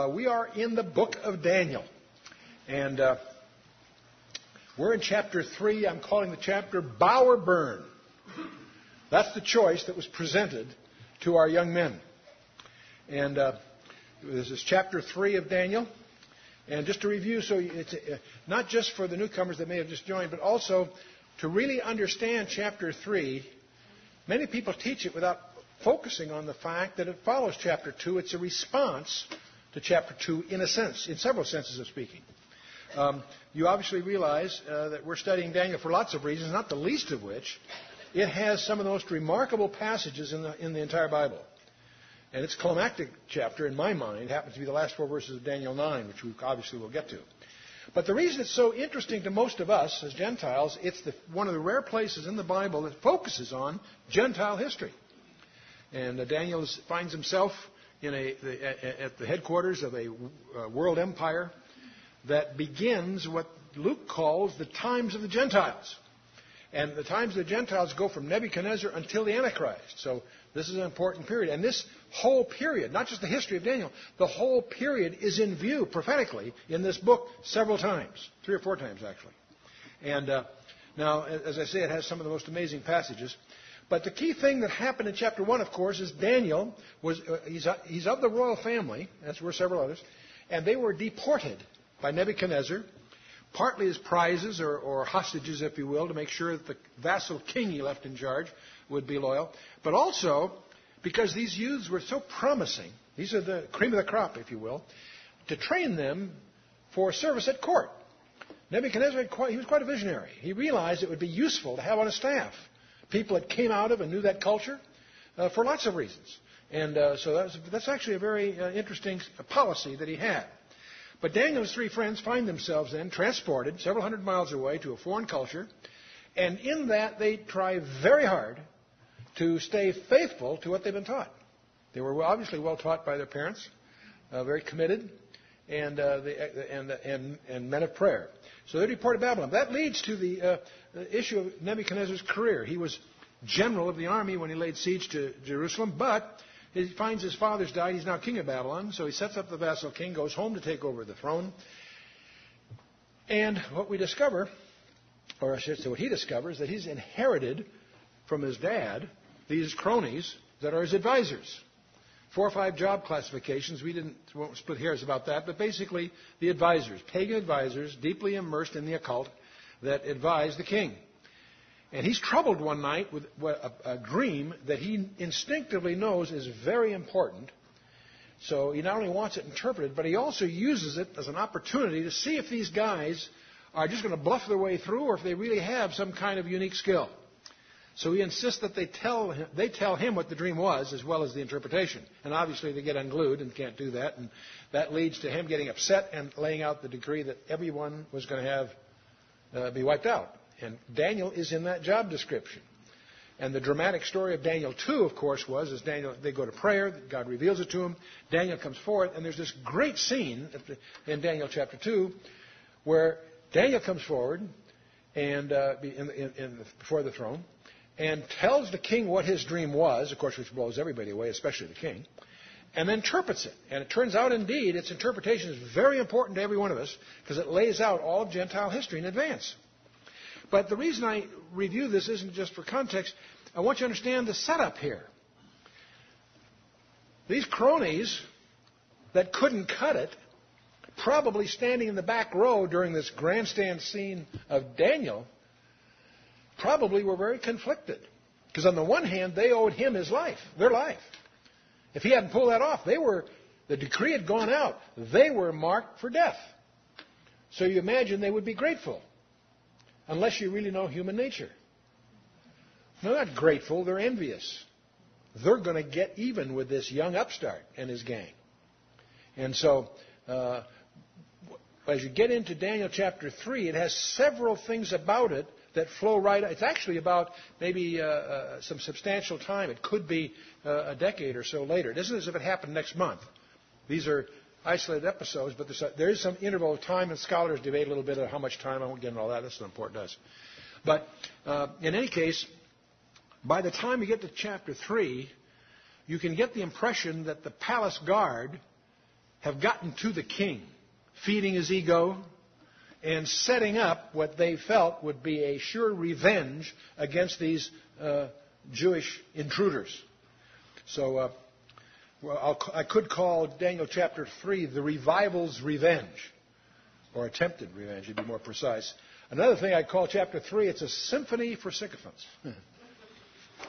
Uh, we are in the book of Daniel. And uh, we're in chapter 3. I'm calling the chapter Bow or Burn. That's the choice that was presented to our young men. And uh, this is chapter 3 of Daniel. And just to review, so it's uh, not just for the newcomers that may have just joined, but also to really understand chapter 3. Many people teach it without focusing on the fact that it follows chapter 2. It's a response to chapter 2 in a sense, in several senses of speaking. Um, you obviously realize uh, that we're studying Daniel for lots of reasons, not the least of which it has some of the most remarkable passages in the, in the entire Bible. And its climactic chapter, in my mind, happens to be the last four verses of Daniel 9, which we obviously will get to. But the reason it's so interesting to most of us as Gentiles, it's the, one of the rare places in the Bible that focuses on Gentile history. And uh, Daniel finds himself in a, at the headquarters of a uh, world empire that begins what Luke calls the times of the Gentiles. And the times of the Gentiles go from Nebuchadnezzar until the Antichrist. So this is an important period. And this whole period, not just the history of Daniel, the whole period is in view prophetically in this book several times, three or four times actually. And uh, now, as I say, it has some of the most amazing passages. But the key thing that happened in chapter 1, of course, is Daniel was, uh, he's, uh, he's of the royal family, as were several others, and they were deported by Nebuchadnezzar partly as prizes or, or, hostages, if you will, to make sure that the vassal king he left in charge would be loyal, but also because these youths were so promising, these are the cream of the crop, if you will, to train them for service at court. Nebuchadnezzar, quite, he was quite a visionary. He realized it would be useful to have on his staff people that came out of and knew that culture uh, for lots of reasons. And uh, so that was, that's actually a very uh, interesting policy that he had. But Daniel's three friends find themselves then transported several hundred miles away to a foreign culture, and in that they try very hard to stay faithful to what they've been taught. They were obviously well taught by their parents, uh, very committed, and, uh, the, and, and, and, men of prayer. So they deported Babylon. That leads to the, uh, issue of Nebuchadnezzar's career. He was general of the army when he laid siege to Jerusalem, but he finds his father's died. He's now king of Babylon. So he sets up the vassal king, goes home to take over the throne. And what we discover, or I should say what he discovers, that he's inherited from his dad these cronies that are his advisors. Four or five job classifications. We didn't won't split hairs about that, but basically the advisors, pagan advisors, deeply immersed in the occult, that advise the king. And he's troubled one night with a, a, dream that he instinctively knows is very important. So he not only wants it interpreted, but he also uses it as an opportunity to see if these guys are just going to bluff their way through or if they really have some kind of unique skill. So he insists that they tell him, they tell him what the dream was as well as the interpretation. And obviously they get unglued and can't do that. And that leads to him getting upset and laying out the decree that everyone was going to have uh, be wiped out. And Daniel is in that job description. And the dramatic story of Daniel 2, of course, was as Daniel they go to prayer, God reveals it to him. Daniel comes forth, and there's this great scene in Daniel chapter 2 where Daniel comes forward and uh, in, in, in, before the throne and tells the king what his dream was, of course, which blows everybody away, especially the king, and then interprets it. And it turns out, indeed, its interpretation is very important to every one of us because it lays out all of Gentile history in advance. But the reason I review this isn't just for context. I want you to understand the setup here. These cronies that couldn't cut it, probably standing in the back row during this grandstand scene of Daniel, probably were very conflicted. Because on the one hand, they owed him his life, their life. If he hadn't pulled that off, they were, the decree had gone out. They were marked for death. So you imagine they would be grateful unless you really know human nature. They're not grateful, they're envious. They're going to get even with this young upstart and his gang. And so, uh, as you get into Daniel chapter 3, it has several things about it that flow right. It's actually about maybe uh, uh, some substantial time. It could be uh, a decade or so later. It isn't as if it happened next month. These are isolated episodes, but there's a, there is some interval of time, and scholars debate a little bit of how much time. I won't get into all that. That's not important to us. But uh, in any case, by the time you get to chapter 3, you can get the impression that the palace guard have gotten to the king, feeding his ego and setting up what they felt would be a sure revenge against these uh, Jewish intruders. So, uh, well, I'll, i could call Daniel chapter 3 the revival's revenge, or attempted revenge, to be more precise. Another thing I call chapter 3, it's a symphony for sycophants.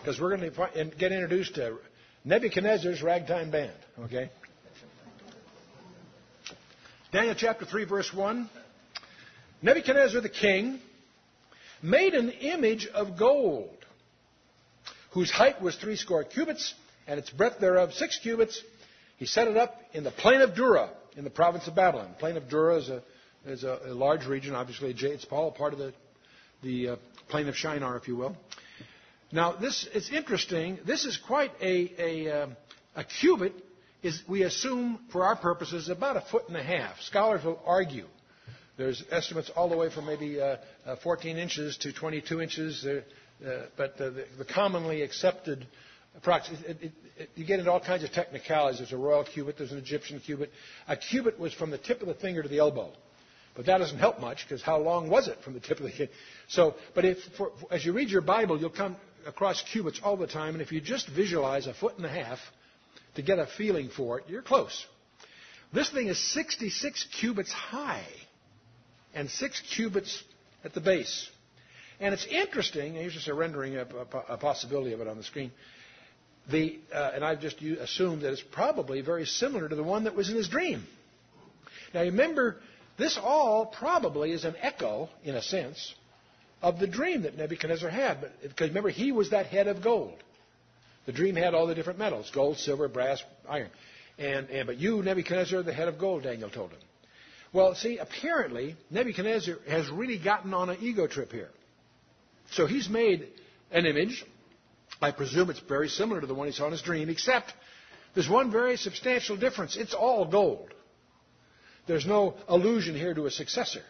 Because we're going to get introduced to Nebuchadnezzar's ragtime band, okay? Daniel chapter 3, verse 1. Nebuchadnezzar the king made an image of gold, whose height was three score cubits, and its breadth thereof six cubits. He set it up in the plain of Dura, in the province of Babylon. The plain of Dura is a, is a, a large region, obviously. It's all part of the, the uh, plain of Shinar, if you will. Now, this is interesting. This is quite a, a, um, a cubit. Is we assume, for our purposes, about a foot and a half. Scholars will argue. There's estimates all the way from maybe uh, uh, 14 inches to 22 inches, uh, but the, the, commonly accepted approximate. you get into all kinds of technicalities. There's a royal cubit, there's an Egyptian cubit. A cubit was from the tip of the finger to the elbow. But that doesn't help much because how long was it from the tip of the finger? So, but if, for, as you read your Bible, you'll come across cubits all the time, and if you just visualize a foot and a half to get a feeling for it, you're close. This thing is 66 cubits high and 6 cubits at the base. And it's interesting, here's just a rendering, a, a possibility of it on the screen. The, uh, and I've just assumed that it's probably very similar to the one that was in his dream. Now remember, this all probably is an echo, in a sense, of the dream that Nebuchadnezzar had. But, because remember, he was that head of gold. The dream had all the different metals gold, silver, brass, iron. And, and, but you, Nebuchadnezzar, the head of gold, Daniel told him. Well, see, apparently, Nebuchadnezzar has really gotten on an ego trip here. So he's made an image. I presume it's very similar to the one he saw in his dream, except there's one very substantial difference. It's all gold. There's no allusion here to a successor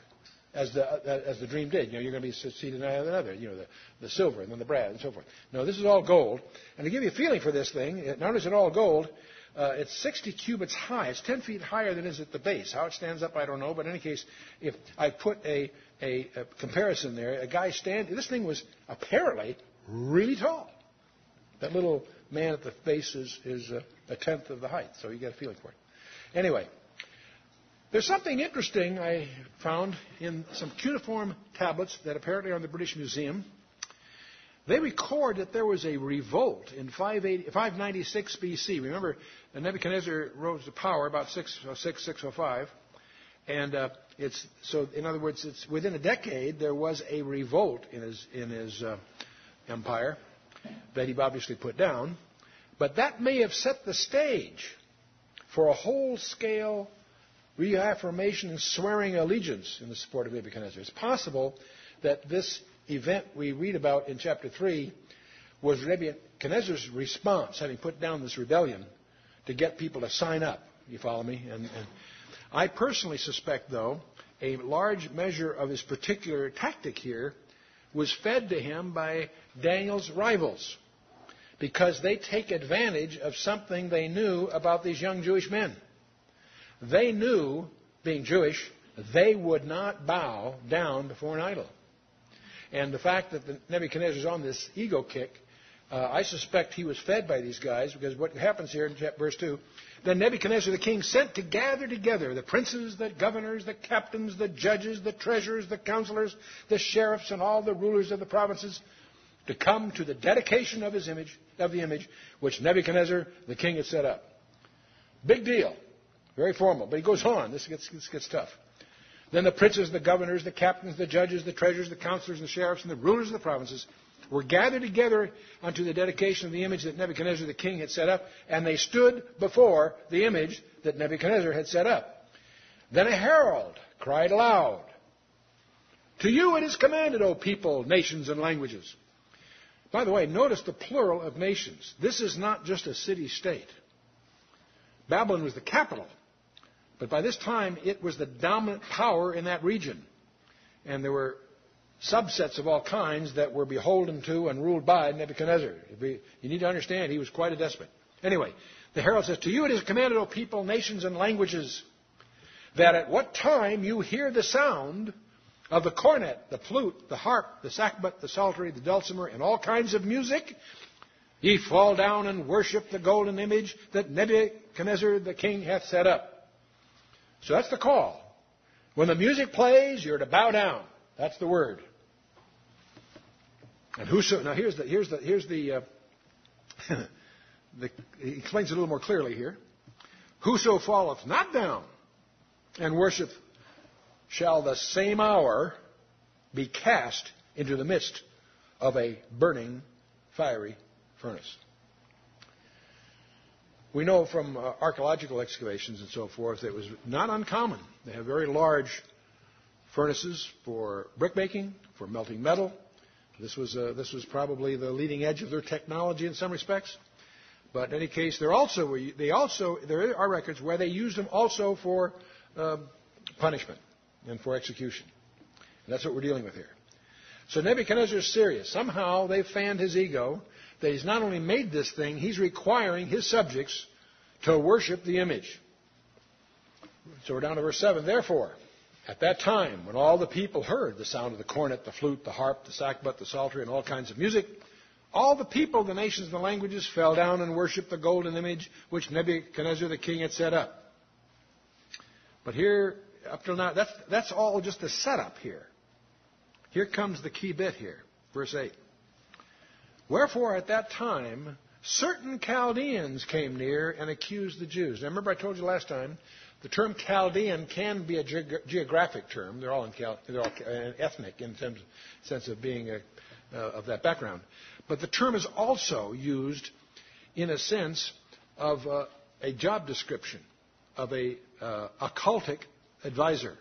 as the, uh, as the dream did. You know, you're going to be succeeded another, you know, the, the silver and then the brass and so forth. No, this is all gold. And to give you a feeling for this thing, not only is it all gold, uh, it's 60 cubits high. It's 10 feet higher than it is at the base. How it stands up, I don't know. But in any case, if I put a, a, a comparison there, a guy standing, this thing was apparently really tall. That little man at the base is, is a, a tenth of the height, so you get a feeling for it. Anyway, there's something interesting I found in some cuneiform tablets that apparently are in the British Museum. They record that there was a revolt in 596 BC. Remember, Nebuchadnezzar rose to power about 606, 605. And uh, it's, so, in other words, it's within a decade there was a revolt in his, in his uh, empire that he obviously put down. But that may have set the stage for a whole scale reaffirmation and swearing allegiance in the support of Nebuchadnezzar. It's possible that this event we read about in chapter 3 was Nebuchadnezzar's response, having put down this rebellion, to get people to sign up. You follow me? And, and I personally suspect, though, a large measure of his particular tactic here was fed to him by Daniel's rivals because they take advantage of something they knew about these young Jewish men. They knew, being Jewish, they would not bow down before an idol. And the fact that the Nebuchadnezzar is on this ego kick, uh, I suspect he was fed by these guys because what happens here in verse 2 then Nebuchadnezzar the king sent to gather together the princes, the governors, the captains, the judges, the treasurers, the counselors, the sheriffs, and all the rulers of the provinces to come to the dedication of his image, of the image which Nebuchadnezzar the king had set up. Big deal. Very formal. But he goes on. This gets, this gets tough. Then the princes, the governors, the captains, the judges, the treasurers, the counselors, the sheriffs, and the rulers of the provinces were gathered together unto the dedication of the image that Nebuchadnezzar the king had set up, and they stood before the image that Nebuchadnezzar had set up. Then a herald cried aloud, To you it is commanded, O people, nations, and languages. By the way, notice the plural of nations. This is not just a city state. Babylon was the capital. But by this time, it was the dominant power in that region. And there were subsets of all kinds that were beholden to and ruled by Nebuchadnezzar. You need to understand, he was quite a despot. Anyway, the herald says, To you it is commanded, O people, nations, and languages, that at what time you hear the sound of the cornet, the flute, the harp, the sackbut, the psaltery, the dulcimer, and all kinds of music, ye fall down and worship the golden image that Nebuchadnezzar the king hath set up. So that's the call. When the music plays, you're to bow down. That's the word. And whoso now here's the here's the here's the, uh, the he explains it a little more clearly here. Whoso falleth not down and worshipeth shall the same hour be cast into the midst of a burning fiery furnace. We know from uh, archaeological excavations and so forth that it was not uncommon. They have very large furnaces for brickmaking, for melting metal. This was, uh, this was probably the leading edge of their technology in some respects. But in any case, there also they also there are records where they used them also for uh, punishment and for execution. And that's what we're dealing with here. So Nebuchadnezzar is serious. Somehow they've fanned his ego that he's not only made this thing, he's requiring his subjects to worship the image. So we're down to verse 7. Therefore, at that time, when all the people heard the sound of the cornet, the flute, the harp, the sackbut, the psaltery, and all kinds of music, all the people, the nations, and the languages fell down and worshipped the golden image which Nebuchadnezzar the king had set up. But here up till now, that's, that's all just a setup here. Here comes the key bit here. Verse 8. Wherefore at that time, certain Chaldeans came near and accused the Jews. Now remember I told you last time, the term Chaldean can be a ge- geographic term. They're all, in Cal- they're all uh, ethnic in terms sense of being a, uh, of that background. But the term is also used in a sense of uh, a job description of a uh, occultic advisor.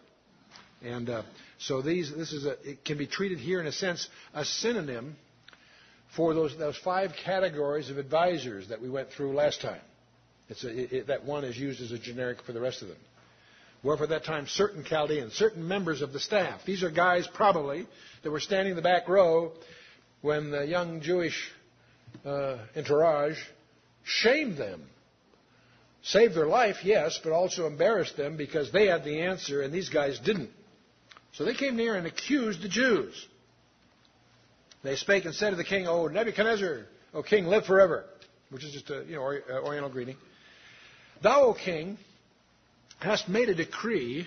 And uh, so these, this is a, it can be treated here in a sense a synonym for those, those five categories of advisors that we went through last time. A, it, that one is used as a generic for the rest of them. Wherefore, at that time, certain Chaldeans, certain members of the staff, these are guys probably that were standing in the back row when the young Jewish uh, entourage shamed them Saved their life, yes, but also embarrassed them because they had the answer and these guys didn't. So they came near and accused the Jews. They spake and said to the king, O Nebuchadnezzar, O king, live forever, which is just a you know, uh, oriental greeting. Thou, O king, hast made a decree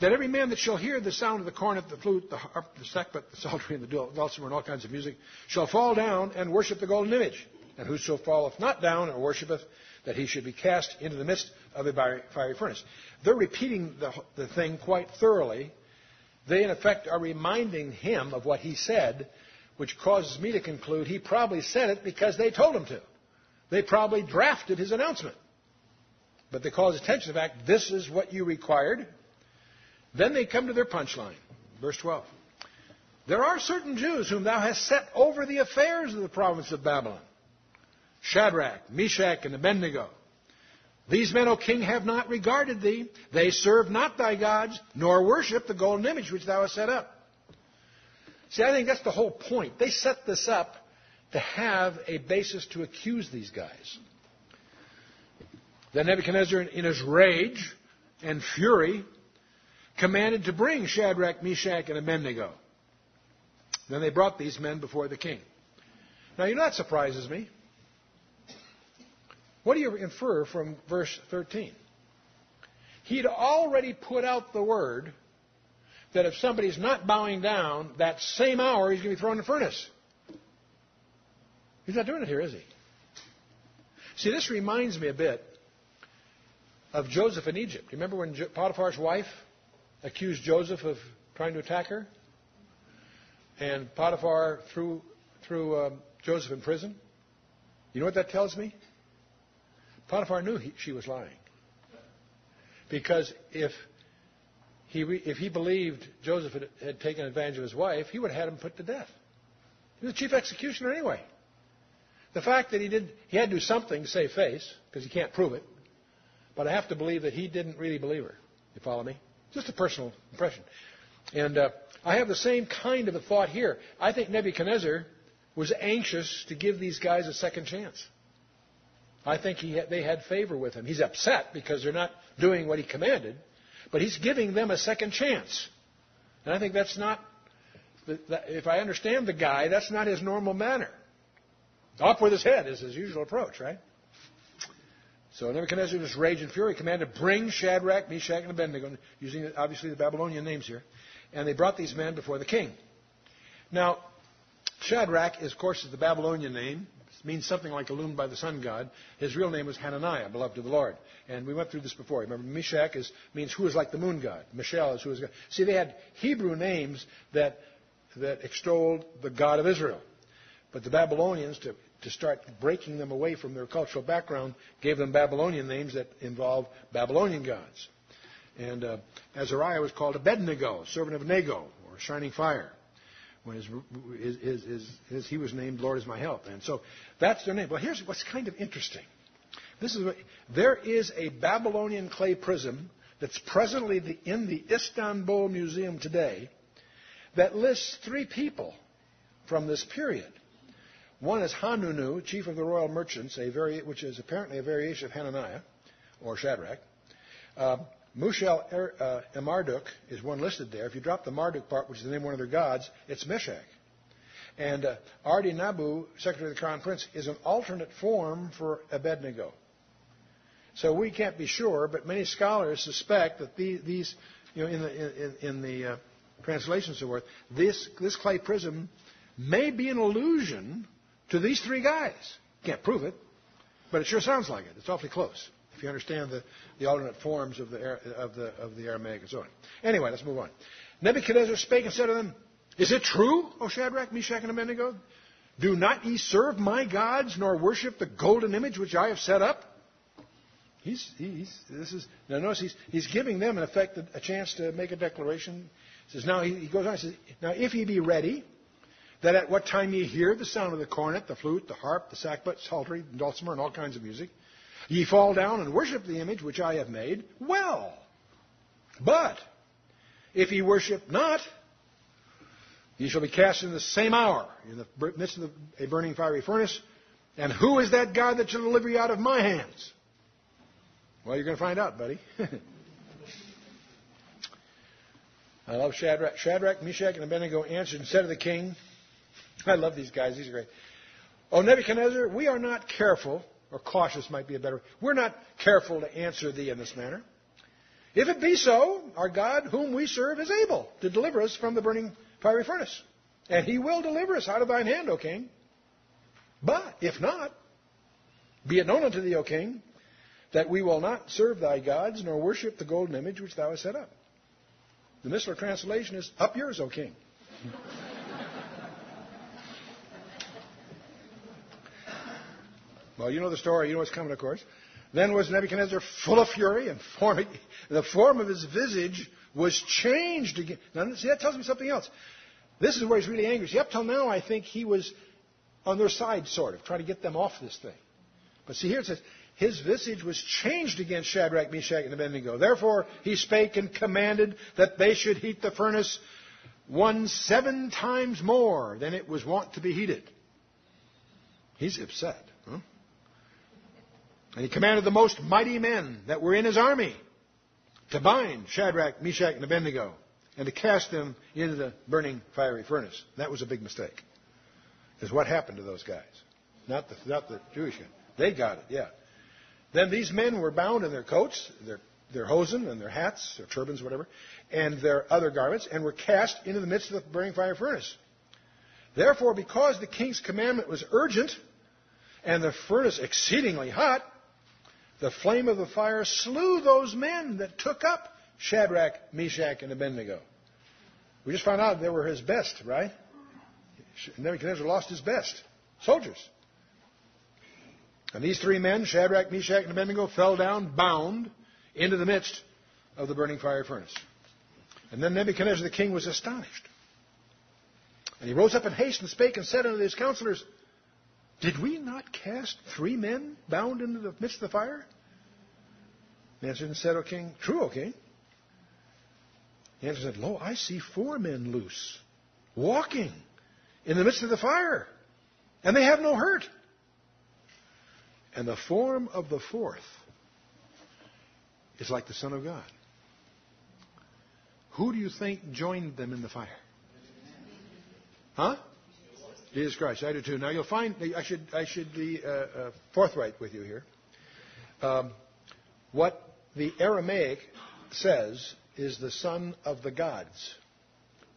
that every man that shall hear the sound of the cornet, the flute, the harp, the sackbut, the psaltery, and the dulcimer, and all kinds of music, shall fall down and worship the golden image. And whoso falleth not down or worshipeth that he should be cast into the midst of a fiery furnace. They're repeating the, the thing quite thoroughly. They, in effect, are reminding him of what he said, which causes me to conclude he probably said it because they told him to. They probably drafted his announcement. But they call his attention to the fact this is what you required. Then they come to their punchline. Verse 12. There are certain Jews whom thou hast set over the affairs of the province of Babylon Shadrach, Meshach, and Abednego. These men, O king, have not regarded thee. They serve not thy gods, nor worship the golden image which thou hast set up. See, I think that's the whole point. They set this up to have a basis to accuse these guys. Then Nebuchadnezzar, in his rage and fury, commanded to bring Shadrach, Meshach, and Abednego. Then they brought these men before the king. Now, you know that surprises me. What do you infer from verse 13? He'd already put out the word that if somebody's not bowing down, that same hour he's going to be thrown in the furnace. He's not doing it here, is he? See, this reminds me a bit of Joseph in Egypt. Remember when Potiphar's wife accused Joseph of trying to attack her? And Potiphar threw, threw um, Joseph in prison? You know what that tells me? Potiphar knew he, she was lying. Because if he, if he believed Joseph had, had taken advantage of his wife, he would have had him put to death. He was chief executioner anyway. The fact that he did, he had to do something to save face, because he can't prove it. But I have to believe that he didn't really believe her. You follow me? Just a personal impression. And uh, I have the same kind of a thought here. I think Nebuchadnezzar was anxious to give these guys a second chance. I think he they had favor with him. He's upset because they're not doing what he commanded, but he's giving them a second chance. And I think that's not, if I understand the guy, that's not his normal manner. Off with his head is his usual approach, right? So Nebuchadnezzar, in his rage and fury, commanded, Bring Shadrach, Meshach, and Abednego, using obviously the Babylonian names here. And they brought these men before the king. Now, Shadrach, is, of course, is the Babylonian name. Means something like illumined by the sun god. His real name was Hananiah, beloved of the Lord. And we went through this before. Remember, Meshach is, means who is like the moon god. Mishael is who is God. See, they had Hebrew names that, that extolled the God of Israel. But the Babylonians, to, to start breaking them away from their cultural background, gave them Babylonian names that involved Babylonian gods. And uh, Azariah was called Abednego, servant of Nego, or shining fire when his, his, his, his, he was named Lord is my help. And so that's their name. Well, here's what's kind of interesting. This is what, there is a Babylonian clay prism that's presently the, in the Istanbul Museum today that lists three people from this period. One is Hanunu, chief of the royal merchants, vari- which is apparently a variation of Hananiah or Shadrach. Uh, Mushel er, uh, Marduk is one listed there. If you drop the Marduk part, which is the name of one of their gods, it's Meshach. And uh, Ardi Nabu, secretary of the crown prince, is an alternate form for Abednego. So we can't be sure, but many scholars suspect that these, these you know, in the, in, in the uh, translations so forth, this, this clay prism may be an allusion to these three guys. Can't prove it, but it sure sounds like it. It's awfully close if you understand the, the alternate forms of the, of, the, of the Aramaic and so on. Anyway, let's move on. Nebuchadnezzar spake and said to them, Is it true, O Shadrach, Meshach, and Abednego? Do not ye serve my gods, nor worship the golden image which I have set up? He's, he's, this is, now notice he's, he's giving them, in effect, a, chance to make a declaration. He says, now, he, he goes on, he says, now if ye be ready, that at what time ye hear the sound of the cornet, the flute, the harp, the sackbut, psaltery, dulcimer, and all kinds of music, Ye fall down and worship the image which I have made, well. But if ye worship not, ye shall be cast in the same hour, in the midst of a burning fiery furnace. And who is that God that shall deliver you out of my hands? Well, you're going to find out, buddy. I love Shadrach. Shadrach, Meshach, and Abednego answered and said to the king, I love these guys. These are great. Oh, Nebuchadnezzar, we are not careful or cautious might be a better. We're not careful to answer thee in this manner. If it be so, our God, whom we serve, is able to deliver us from the burning fiery furnace. And he will deliver us out of thine hand, O king. But if not, be it known unto thee, O king, that we will not serve thy gods, nor worship the golden image which thou hast set up. The Missler translation is, Up yours, O king. Well, you know the story. You know what's coming, of course. Then was Nebuchadnezzar full of fury, and forming, the form of his visage was changed again. Now, see, that tells me something else. This is where he's really angry. See, up till now, I think he was on their side, sort of, trying to get them off this thing. But see, here it says, his visage was changed against Shadrach, Meshach, and Abednego. Therefore, he spake and commanded that they should heat the furnace one seven times more than it was wont to be heated. He's upset. And he commanded the most mighty men that were in his army to bind Shadrach, Meshach, and Abednego and to cast them into the burning fiery furnace. That was a big mistake. Because what happened to those guys? Not the, not the Jewish guys. They got it, yeah. Then these men were bound in their coats, their, their hosen and their hats, their turbans, whatever, and their other garments, and were cast into the midst of the burning fire furnace. Therefore, because the king's commandment was urgent, and the furnace exceedingly hot, the flame of the fire slew those men that took up Shadrach, Meshach, and Abednego. We just found out they were his best, right? Nebuchadnezzar lost his best soldiers. And these three men, Shadrach, Meshach, and Abednego, fell down bound into the midst of the burning fire furnace. And then Nebuchadnezzar the king was astonished. And he rose up in haste and spake and said unto his counselors, did we not cast three men bound into the midst of the fire? The answer said, O king, True, O king. The answer said, Lo, I see four men loose, walking in the midst of the fire, and they have no hurt. And the form of the fourth is like the Son of God. Who do you think joined them in the fire? Huh? Jesus Christ. I do too. Now you'll find I should I should be uh, uh, forthright with you here. Um, what the Aramaic says is the son of the gods.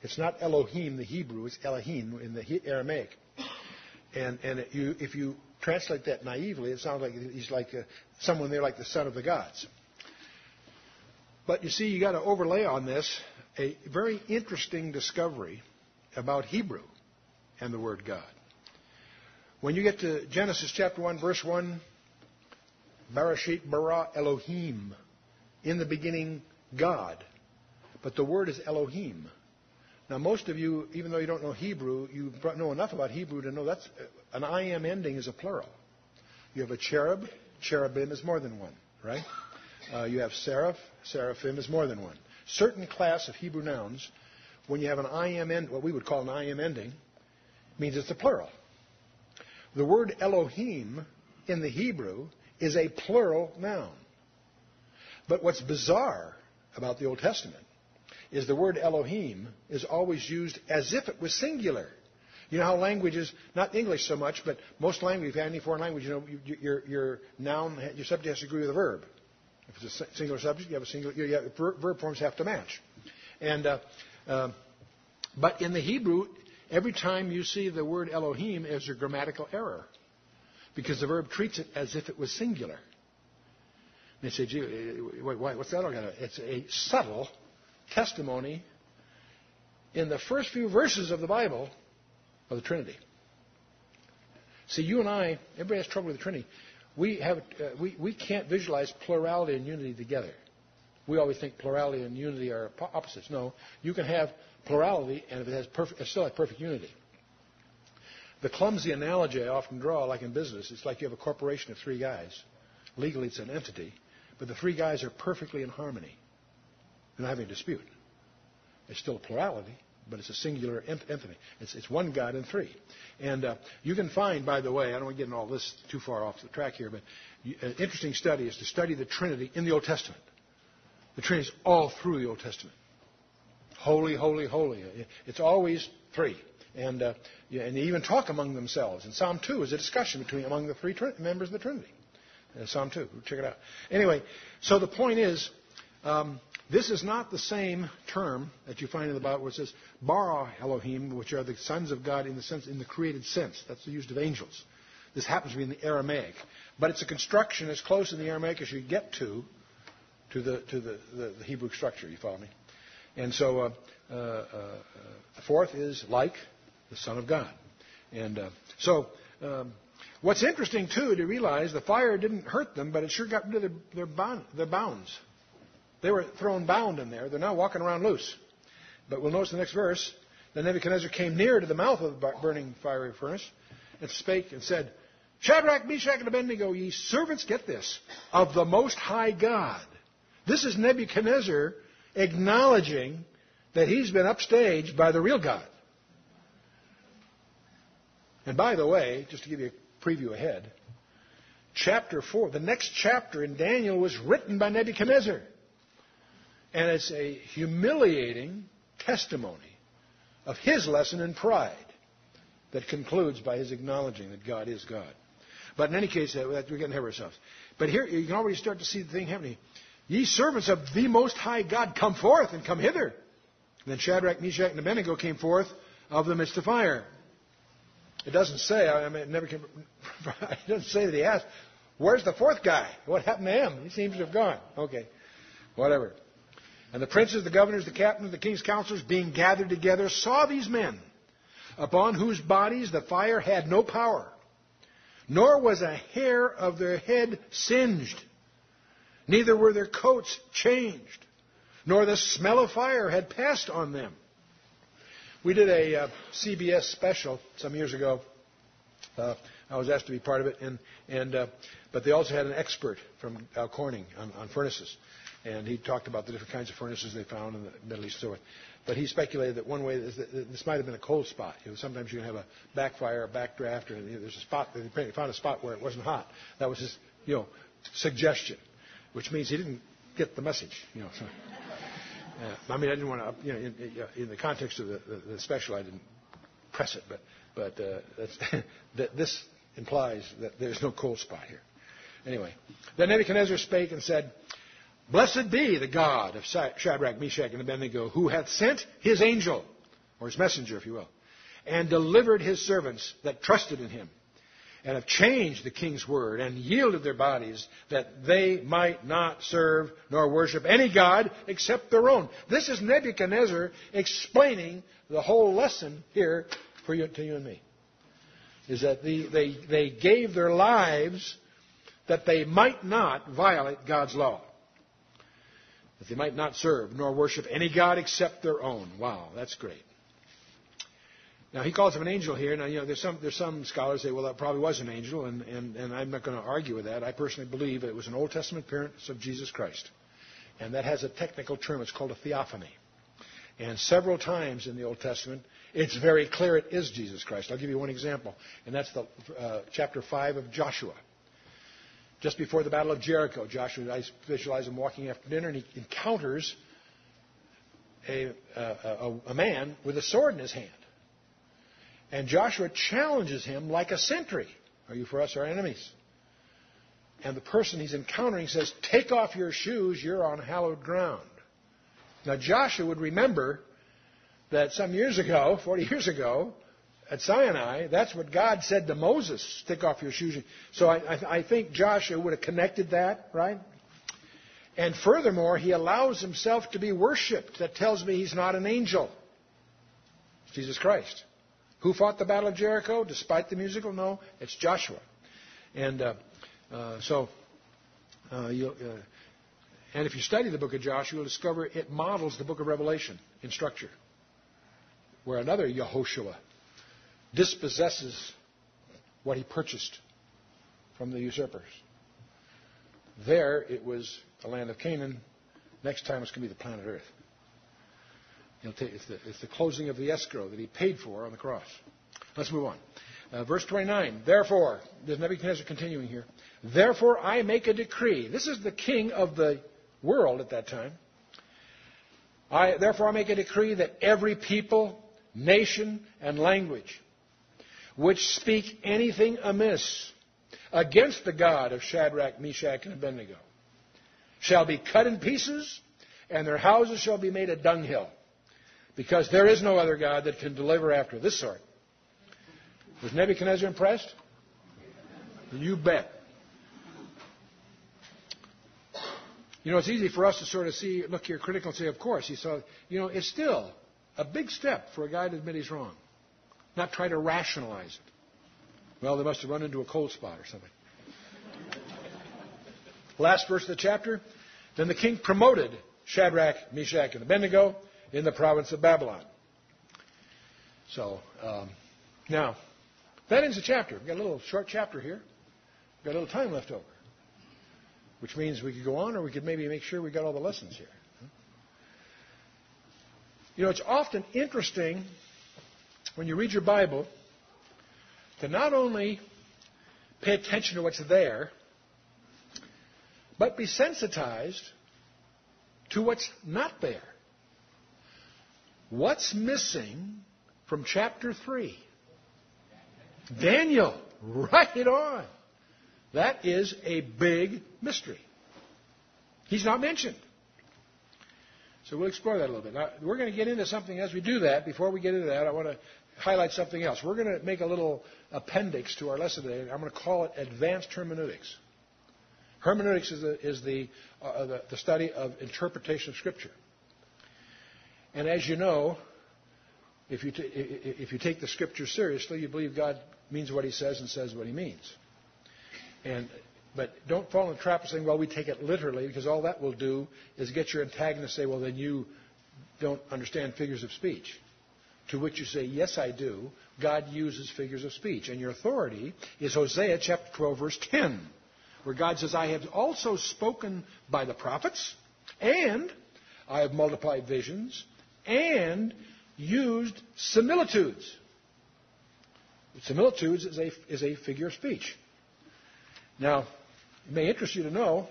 It's not Elohim, the Hebrew. It's Elohim in the Aramaic. And and it, you, if you translate that naively, it sounds like he's like a, someone there like the son of the gods. But you see, you got to overlay on this a very interesting discovery about Hebrew and the word God. When you get to Genesis chapter 1, verse 1, Bereshit bara Elohim. In the beginning, God. But the word is Elohim. Now, most of you, even though you don't know Hebrew, you know enough about Hebrew to know that's an I am ending is a plural. You have a cherub, cherubim is more than one, right? Uh, you have seraph, seraphim is more than one. Certain class of Hebrew nouns, when you have an I am end, what we would call an I am ending, means it's a plural. The word Elohim in the Hebrew is a plural noun. But what's bizarre about the Old Testament is the word Elohim is always used as if it was singular. You know how languages, not English so much, but most languages, if any foreign language, you know, your, your noun, your subject has to agree with the verb. If it's a singular subject, you have a singular, you have, verb forms have to match. And, uh, uh, but in the Hebrew, every time you see the word Elohim, there's a grammatical error because the verb treats it as if it was singular. And they say, gee, wait, what's that all got It's a subtle testimony in the first few verses of the Bible of the Trinity. See, you and I, everybody has trouble with the Trinity. We, have, uh, we, we can't visualize plurality and unity together. We always think plurality and unity are opposites. No, you can have plurality and if it has perfect, it still has perfect unity. The clumsy analogy I often draw, like in business, it's like you have a corporation of three guys. Legally, it's an entity, but the three guys are perfectly in harmony. They're not having a dispute. It's still a plurality, but it's a singular entity. It's, it's one God in three. And uh, you can find, by the way, I don't want to get in all this too far off the track here, but an interesting study is to study the Trinity in the Old Testament. The Trinity is all through the Old Testament. Holy, holy, holy. It's always three. And, uh, and they even talk among themselves. And Psalm 2 is a discussion between among the three members of the Trinity. Uh, Psalm 2. Check it out. Anyway, so the point is, um, this is not the same term that you find in the Bible where it says bara Elohim, which are the sons of God in the sense in the created sense. That's the use of angels. This happens to be in the Aramaic, but it's a construction as close in the Aramaic as you get to to the to the, the, the Hebrew structure. You follow me? And so uh, uh, uh, the fourth is like the Son of God. And so, um, what's interesting too to realize the fire didn't hurt them, but it sure got rid of their, their, bond, their bounds. They were thrown bound in there. They're now walking around loose. But we'll notice the next verse. Then Nebuchadnezzar came near to the mouth of the burning fiery furnace and spake and said, Shadrach, Meshach, and Abednego, ye servants, get this, of the Most High God. This is Nebuchadnezzar acknowledging that he's been upstaged by the real God. And by the way, just to give you a preview ahead, chapter 4, the next chapter in Daniel was written by Nebuchadnezzar. And it's a humiliating testimony of his lesson in pride that concludes by his acknowledging that God is God. But in any case, uh, we're getting ahead of ourselves. But here you can already start to see the thing happening. Ye servants of the Most High God, come forth and come hither. And then Shadrach, Meshach, and Abednego came forth of the midst of fire. It doesn't say, I mean, it never came, it doesn't say that he asked, where's the fourth guy? What happened to him? He seems to have gone. Okay, whatever. And the princes, the governors, the captains, the king's counselors, being gathered together, saw these men, upon whose bodies the fire had no power, nor was a hair of their head singed, neither were their coats changed, nor the smell of fire had passed on them. We did a uh, CBS special some years ago. Uh, I was asked to be part of it, and, and uh, but they also had an expert from Corning on, on furnaces. And he talked about the different kinds of furnaces they found in the Middle East. So, but he speculated that one way is that this might have been a cold spot. You know, sometimes you can have a backfire, a backdraft, or you know, there's a spot. They found a spot where it wasn't hot. That was his, you know, suggestion, which means he didn't get the message. You know. So, uh, I mean, I didn't want to, you know, in, in the context of the, the, the, special, I didn't press it, but but uh, that this implies that there's no cold spot here. Anyway, then Nebuchadnezzar spake and said, Blessed be the God of Shadrach, Meshach, and Abednego, who hath sent his angel, or his messenger, if you will, and delivered his servants that trusted in him, and have changed the king's word, and yielded their bodies, that they might not serve nor worship any god except their own. This is Nebuchadnezzar explaining the whole lesson here for you, to you and me. Is that the, they, they gave their lives that they might not violate God's law that they might not serve nor worship any god except their own. Wow, that's great. Now he calls him an angel here. Now you know there's some there's some scholars say well that probably was an angel, and and, and I'm not going to argue with that. I personally believe it was an Old Testament appearance of Jesus Christ, and that has a technical term. It's called a theophany. And several times in the Old Testament, it's very clear it is Jesus Christ. I'll give you one example, and that's the uh, chapter five of Joshua. Just before the Battle of Jericho, Joshua, I visualize him walking after dinner, and he encounters a, a, a, man with a sword in his hand. And Joshua challenges him like a sentry. Are you for us or enemies? And the person he's encountering says, Take off your shoes, you're on hallowed ground. Now, Joshua would remember that some years ago, 40 years ago, at Sinai, that's what God said to Moses, take off your shoes. So I, I, I think Joshua would have connected that, right? And furthermore, he allows himself to be worshipped. That tells me he's not an angel. Jesus Christ. Who fought the Battle of Jericho despite the musical? No, it's Joshua. And uh, uh, so, uh, uh and if you study the book of Joshua, you'll discover it models the book of Revelation in structure, where another Yehoshua dispossesses what he purchased from the usurpers. There, it was the land of Canaan. Next time, it's going to be the planet Earth. It's the, it's the, closing of the escrow that he paid for on the cross. Let's move on. Uh, verse 29. Therefore, there's Nebuchadnezzar continuing here. Therefore, I make a decree. This is the king of the world at that time. I, therefore, I make a decree that every people, nation, and language which speak anything amiss against the God of Shadrach, Meshach, and Abednego shall be cut in pieces, and their houses shall be made a dunghill, because there is no other God that can deliver after this sort. Was Nebuchadnezzar impressed? You bet. You know, it's easy for us to sort of see, look here critical and say, of course. He saw, you know, it's still a big step for a guy to admit he's wrong not try to rationalize it. Well, they must have run into a cold spot or something. Last verse of the chapter. Then the king promoted Shadrach, Meshach, and Abednego in the province of Babylon. So, um, now, that ends the chapter. We've got a little short chapter here. We've got a little time left over. Which means we could go on or we could maybe make sure we got all the lessons here. You know, it's often interesting when you read your Bible, to not only pay attention to what's there, but be sensitized to what's not there. What's missing from chapter 3? Daniel. Right on. That is a big mystery. He's not mentioned. So we'll explore that a little bit. Now, we're going to get into something as we do that. Before we get into that, I want to highlight something else. We're going to make a little appendix to our lesson today. I'm going to call it advanced hermeneutics. Hermeneutics is the, is the, uh, the, the study of interpretation of Scripture. And as you know, if you, t- if you take the Scripture seriously, you believe God means what He says and says what He means. And, but don't fall in the trap of saying, well, we take it literally, because all that will do is get your antagonist to say, well, then you don't understand figures of speech. To which you say, Yes, I do. God uses figures of speech. And your authority is Hosea chapter 12, verse 10, where God says, I have also spoken by the prophets. And I have multiplied visions and used similitudes. Similitudes is a, is a figure of speech. Now, it may interest you to know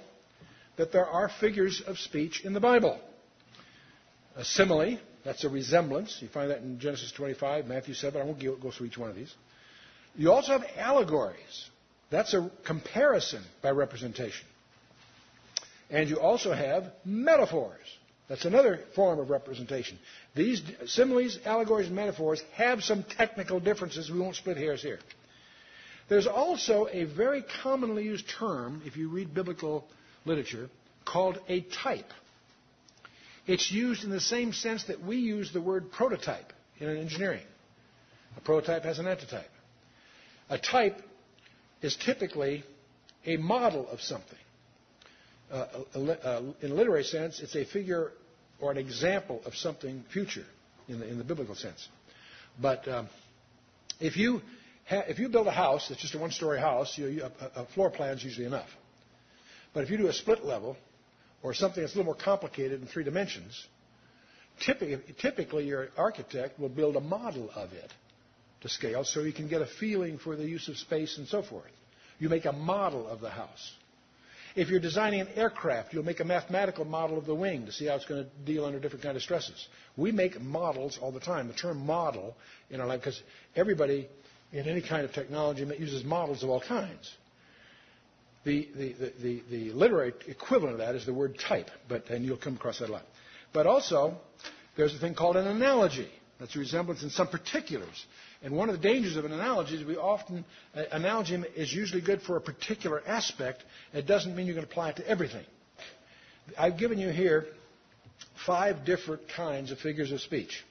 that there are figures of speech in the Bible. A simile, that's a resemblance. You find that in Genesis 25, Matthew 7. I won't go through each one of these. You also have allegories. That's a comparison by representation. And you also have metaphors. That's another form of representation. These similes, allegories, and metaphors have some technical differences. We won't split hairs here. There's also a very commonly used term, if you read biblical literature, called a type. It's used in the same sense that we use the word prototype in engineering. A prototype has an antitype. A type is typically a model of something. Uh, in a literary sense, it's a figure or an example of something future in the, in the biblical sense. But um, if you ha- if you build a house that's just a one-story house, you, you, a, a floor plan is usually enough. But if you do a split level or something that's a little more complicated in three dimensions, typically, typically your architect will build a model of it to scale so you can get a feeling for the use of space and so forth. You make a model of the house. If you're designing an aircraft, you'll make a mathematical model of the wing to see how it's going to deal under different kind of stresses. We make models all the time. The term model in our life, because everybody in any kind of technology uses models of all kinds. The, the, the, the, literary equivalent of that is the word type, but and you'll come across that a lot. But also, there's a thing called an analogy. That's a resemblance in some particulars. And one of the dangers of an analogy is we often, uh, analogy is usually good for a particular aspect. It doesn't mean you can apply it to everything. I've given you here five different kinds of figures of speech.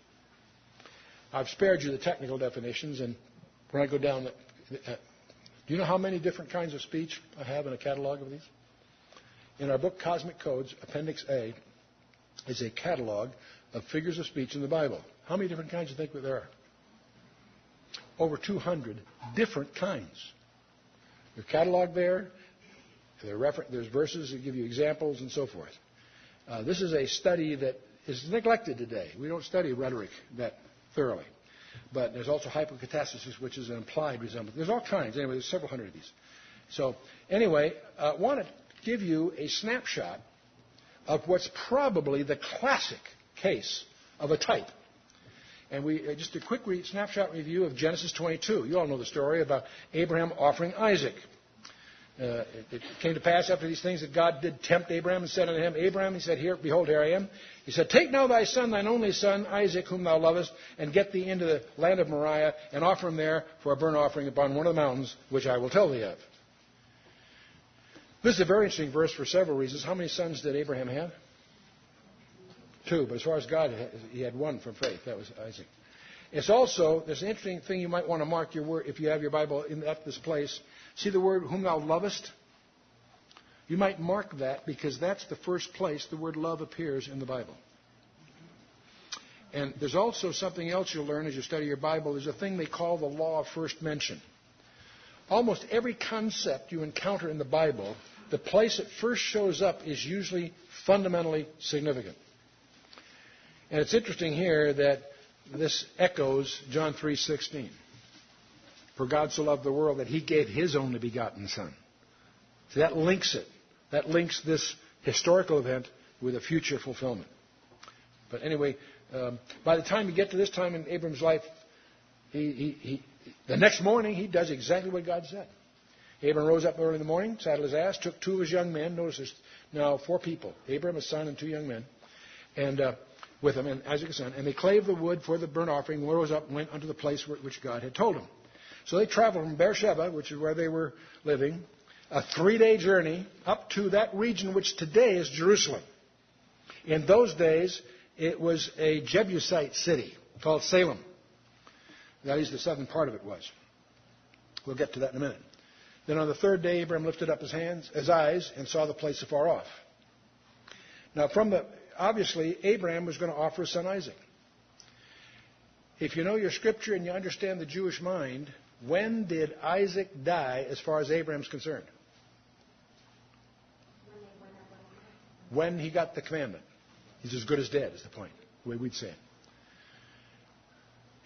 I've spared you the technical definitions, and when I go down, the, uh, do you know how many different kinds of speech I have in a catalog of these? In our book, Cosmic Codes, Appendix A is a catalog of figures of speech in the Bible. How many different kinds do you think there are? Over 200 different kinds. There's catalog there. Refer- there's verses that give you examples and so forth. Uh, this is a study that is neglected today. We don't study rhetoric that thoroughly. But there's also hypocatastasis, which is an implied resemblance. There's all kinds. Anyway, there's several hundred of these. So, anyway, I uh, want to give you a snapshot of what's probably the classic case of a type. And we uh, just a quick re- snapshot review of Genesis 22. You all know the story about Abraham offering Isaac. Uh, it, it, came to pass after these things that God did tempt Abraham and said unto him, Abraham, he said, Here, behold, here I am. He said, Take now thy son, thine only son, Isaac, whom thou lovest, and get thee into the land of Moriah, and offer him there for a burnt offering upon one of the mountains, which I will tell thee of. This is a very interesting verse for several reasons. How many sons did Abraham have? Two, but as far as God, he had one from faith. That was Isaac. It's also, there's an interesting thing you might want to mark your word if you have your Bible in, at this place. See the word whom thou lovest? You might mark that because that's the first place the word love appears in the Bible. And there's also something else you'll learn as you study your Bible. There's a thing they call the law of first mention. Almost every concept you encounter in the Bible, the place it first shows up is usually fundamentally significant. And it's interesting here that this echoes John 3:16. For God so loved the world that he gave his only begotten son. So that links it. That links this historical event with a future fulfillment. But anyway, um, by the time you get to this time in Abram's life, he, he, he, the next morning he does exactly what God said. Abram rose up early in the morning, saddled his ass, took two of his young men. Notice there's now four people: Abram, his son, and two young men. And uh, with him and Isaac his son, and they clave the wood for the burnt offering, rose up and went unto the place which God had told him. So they traveled from Beersheba, which is where they were living, a three-day journey up to that region which today is Jerusalem. In those days, it was a Jebusite city called Salem. That is, the southern part of it was. We'll get to that in a minute. Then on the third day, Abraham lifted up his hands, his eyes, and saw the place afar off. Now, from the obviously, Abraham was going to offer his son Isaac. If you know your scripture and you understand the Jewish mind, when did Isaac die as far as Abraham's concerned? when he got the commandment. He's as good as dead, is the point, the way we'd say it.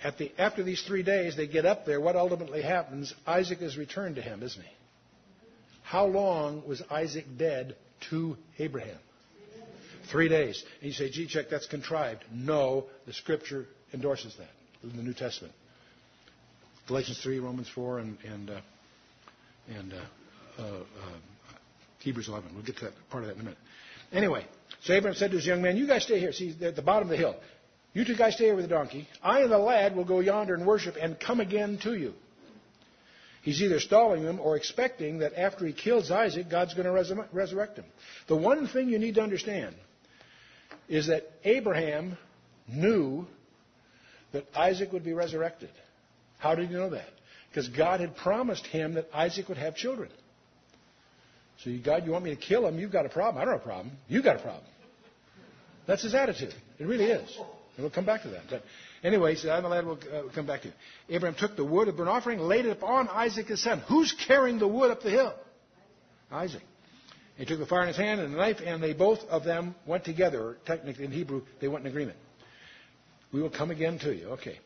At the, after these three days, they get up there. What ultimately happens? Isaac is returned to him, isn't he? How long was Isaac dead to Abraham? Three days. And you say, gee, check, that's contrived. No, the scripture endorses that in the New Testament. Galatians 3, Romans 4, and, and, uh, and uh, uh, Hebrews 11. We'll get to that part of that in a minute. Anyway, so Abraham said to his young man, You guys stay here. See, at the bottom of the hill. You two guys stay here with the donkey. I and the lad will go yonder and worship and come again to you. He's either stalling them or expecting that after he kills Isaac, God's going to resurrect him. The one thing you need to understand is that Abraham knew that Isaac would be resurrected. How did he know that? Because God had promised him that Isaac would have children. So, you, God, you want me to kill him? You've got a problem. I don't have a problem. You've got a problem. That's his attitude. It really is. And we'll come back to that. But anyway, he said, I'm the lad will uh, come back to you. Abraham took the wood of burnt offering, laid it upon Isaac his son. Who's carrying the wood up the hill? Isaac. He took the fire in his hand and the knife, and they both of them went together. Technically, in Hebrew, they went in agreement. We will come again to you. Okay.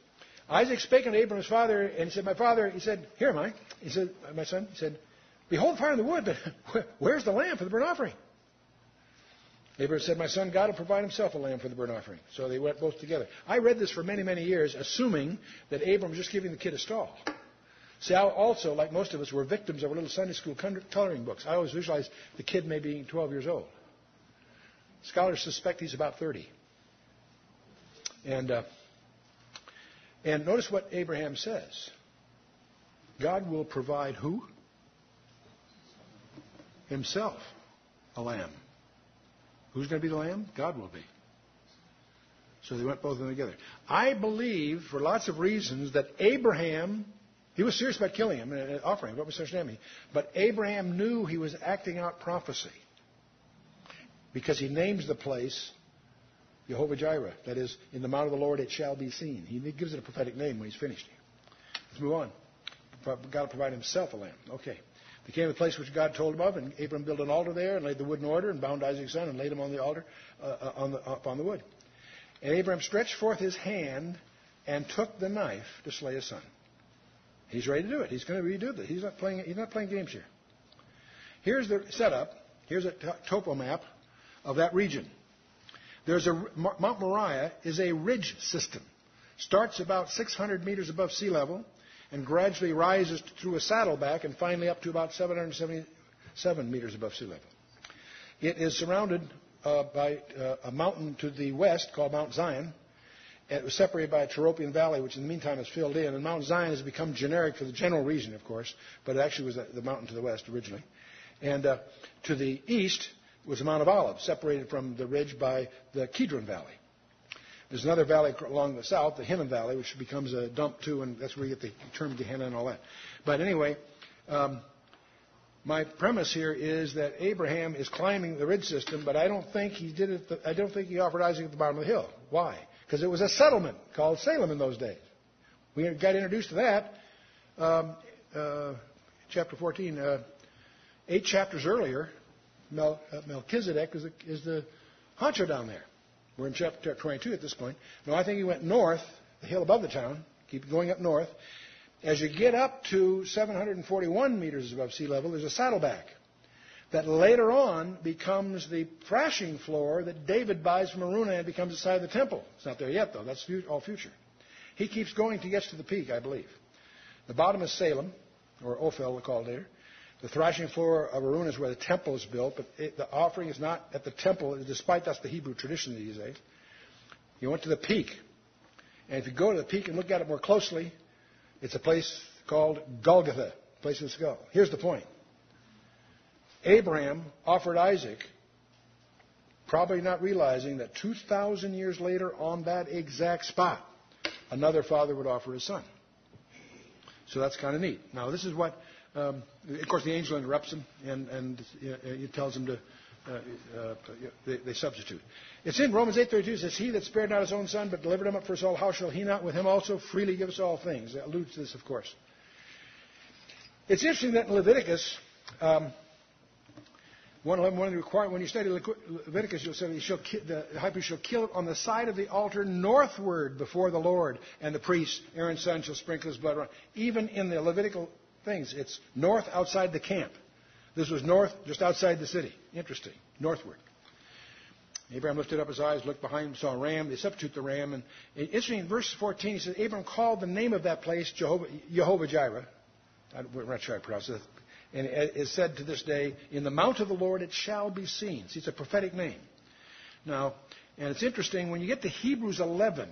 Isaac spake unto Abraham's father, and he said, My father, he said, Here am I. He said, My son, he said, Behold the fire in the wood, but where's the lamb for the burnt offering? Abraham said, My son, God will provide himself a lamb for the burnt offering. So they went both together. I read this for many, many years, assuming that Abram was just giving the kid a stall. See, I also, like most of us, were victims of our little Sunday school coloring books. I always visualized the kid maybe being 12 years old. Scholars suspect he's about 30. And, uh, and notice what Abraham says God will provide who? Himself a lamb. Who's going to be the lamb? God will be. So they went both of them together. I believe, for lots of reasons, that Abraham, he was serious about killing him and offering, him. what misunderstand me. But Abraham knew he was acting out prophecy. Because he names the place Jehovah Jireh. That is, in the mount of the Lord it shall be seen. He gives it a prophetic name when he's finished. Let's move on. God will provide himself a lamb. Okay. They came to the place which God told him of, and Abram built an altar there and laid the wood in order and bound Isaac's son and laid him on the altar uh, uh on the, upon the wood. And Abram stretched forth his hand and took the knife to slay his son. He's ready to do it. He's going to redo this. He's not playing. He's not playing games here. Here's the setup. Here's a topo map of that region. There's a Mount Moriah is a ridge system. Starts about 600 meters above sea level and gradually rises through a saddleback and finally up to about 777 meters above sea level. It is surrounded uh, by uh, a mountain to the west called Mount Zion. It was separated by a Tyropoeon Valley, which in the meantime has filled in. And Mount Zion has become generic for the general region, of course, but it actually was the mountain to the west originally. And uh, to the east was the Mount of Olives, separated from the ridge by the Kidron Valley. There's another valley along the south, the Hinnom Valley, which becomes a dump too, and that's where you get the term Gehenna and all that. But anyway, um, my premise here is that Abraham is climbing the ridge system, but I don't think he did it. I don't think he offered Isaac at the bottom of the hill. Why? Because it was a settlement called Salem in those days. We got introduced to that. Um, uh, chapter 14, uh, eight chapters earlier, Mel, uh, Melchizedek is the, is the honcho down there. We're in chapter 22 at this point. No, I think he went north, the hill above the town, keep going up north. As you get up to 741 meters above sea level, there's a saddleback that later on becomes the thrashing floor that David buys from Araunah and becomes the side of the temple. It's not there yet, though. That's all future. He keeps going to get to the peak, I believe. The bottom is Salem, or Ophel, called later. The thrashing floor of Araunah is where the temple is built, but it, the offering is not at the temple, despite that's the Hebrew tradition these days. You went to the peak. And if you go to the peak and look at it more closely, it's a place called Golgotha, place of the skull. Here's the point Abraham offered Isaac, probably not realizing that 2,000 years later, on that exact spot, another father would offer his son. So that's kind of neat. Now, this is what um, of course, the angel interrupts him and, and uh, he tells him to. Uh, uh, they, they, substitute. It's in Romans 8:32. It says, "He that spared not his own son, but delivered him up for us all, how shall he not with him also freely give us all things?" That alludes to this, of course. It's interesting that in Leviticus, um, 111, one of the requirements, when you study Leviticus, you'll say shall, the high priest shall kill it on the side of the altar northward before the Lord, and the priest, Aaron's son, shall sprinkle his blood around. Even in the Levitical things, it's north outside the camp. This was north, just outside the city. Interesting. Northward. Abraham lifted up his eyes, looked behind him, saw a ram. They substitute the ram. And interesting, in verse 14, he says, Abraham called the name of that place Jehovah, Jehovah Jireh. I'm not sure I pronounced it. And it is said to this day, in the mount of the Lord it shall be seen. See, it's a prophetic name. Now, and it's interesting, when you get to Hebrews 11,